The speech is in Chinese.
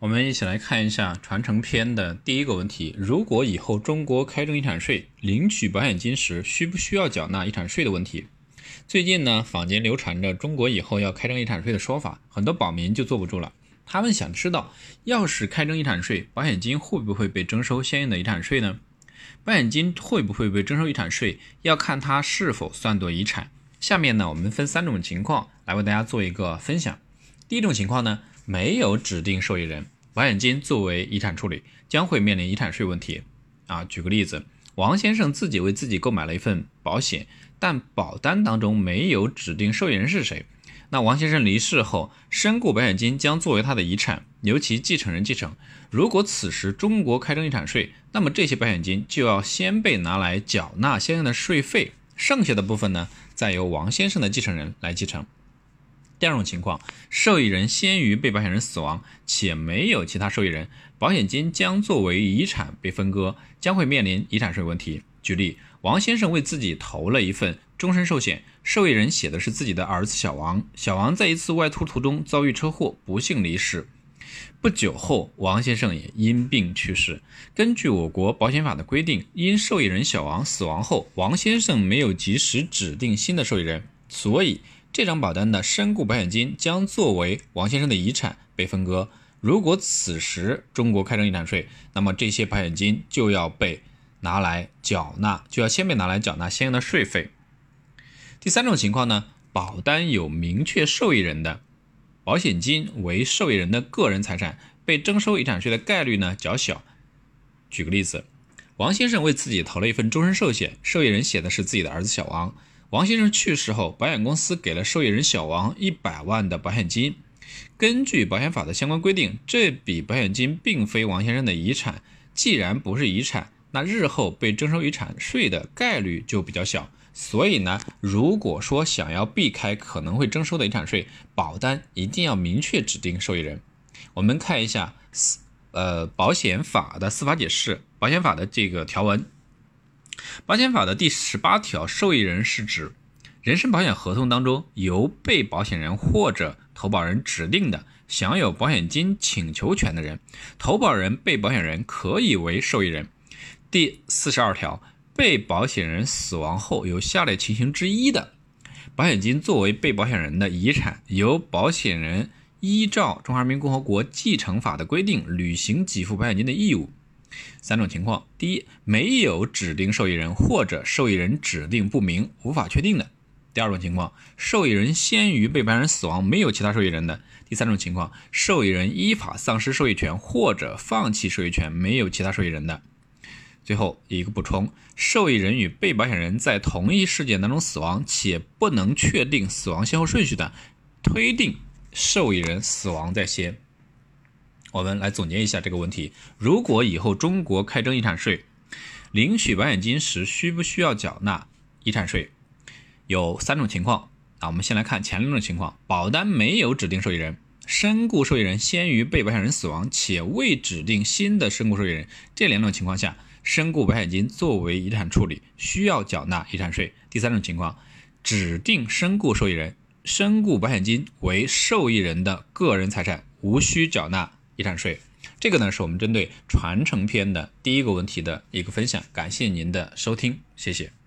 我们一起来看一下传承篇的第一个问题：如果以后中国开征遗产税，领取保险金时需不需要缴纳遗产税的问题？最近呢，坊间流传着中国以后要开征遗产税的说法，很多保民就坐不住了。他们想知道，要是开征遗产税，保险金会不会被征收相应的遗产税呢？保险金会不会被征收遗产税，要看它是否算作遗产。下面呢，我们分三种情况来为大家做一个分享。第一种情况呢。没有指定受益人，保险金作为遗产处理，将会面临遗产税问题。啊，举个例子，王先生自己为自己购买了一份保险，但保单当中没有指定受益人是谁。那王先生离世后，身故保险金将作为他的遗产，由其继承人继承。如果此时中国开征遗产税，那么这些保险金就要先被拿来缴纳相应的税费，剩下的部分呢，再由王先生的继承人来继承。第二种情况，受益人先于被保险人死亡，且没有其他受益人，保险金将作为遗产被分割，将会面临遗产税问题。举例，王先生为自己投了一份终身寿险，受益人写的是自己的儿子小王。小王在一次外出途中遭遇车祸，不幸离世。不久后，王先生也因病去世。根据我国保险法的规定，因受益人小王死亡后，王先生没有及时指定新的受益人，所以。这张保单的身故保险金将作为王先生的遗产被分割。如果此时中国开征遗产税，那么这些保险金就要被拿来缴纳，就要先被拿来缴纳相应的税费。第三种情况呢，保单有明确受益人的，保险金为受益人的个人财产，被征收遗产税的概率呢较小。举个例子，王先生为自己投了一份终身寿险，受益人写的是自己的儿子小王。王先生去世后，保险公司给了受益人小王一百万的保险金。根据保险法的相关规定，这笔保险金并非王先生的遗产。既然不是遗产，那日后被征收遗产税的概率就比较小。所以呢，如果说想要避开可能会征收的遗产税，保单一定要明确指定受益人。我们看一下司呃保险法的司法解释，保险法的这个条文。保险法的第十八条，受益人是指人身保险合同当中由被保险人或者投保人指定的享有保险金请求权的人，投保人、被保险人可以为受益人。第四十二条，被保险人死亡后有下列情形之一的，保险金作为被保险人的遗产，由保险人依照《中华人民共和国继承法》的规定履行给付保险金的义务。三种情况：第一，没有指定受益人或者受益人指定不明、无法确定的；第二种情况，受益人先于被保险人死亡，没有其他受益人的；第三种情况，受益人依法丧失受益权或者放弃受益权，没有其他受益人的。最后一个补充：受益人与被保险人在同一事件当中死亡，且不能确定死亡先后顺序的，推定受益人死亡在先。我们来总结一下这个问题：如果以后中国开征遗产税，领取保险金时需不需要缴纳遗产税？有三种情况啊。我们先来看前两种情况：保单没有指定受益人，身故受益人先于被保险人死亡，且未指定新的身故受益人，这两种情况下，身故保险金作为遗产处理，需要缴纳遗产税。第三种情况，指定身故受益人，身故保险金为受益人的个人财产，无需缴纳。遗产税，这个呢是我们针对传承篇的第一个问题的一个分享，感谢您的收听，谢谢。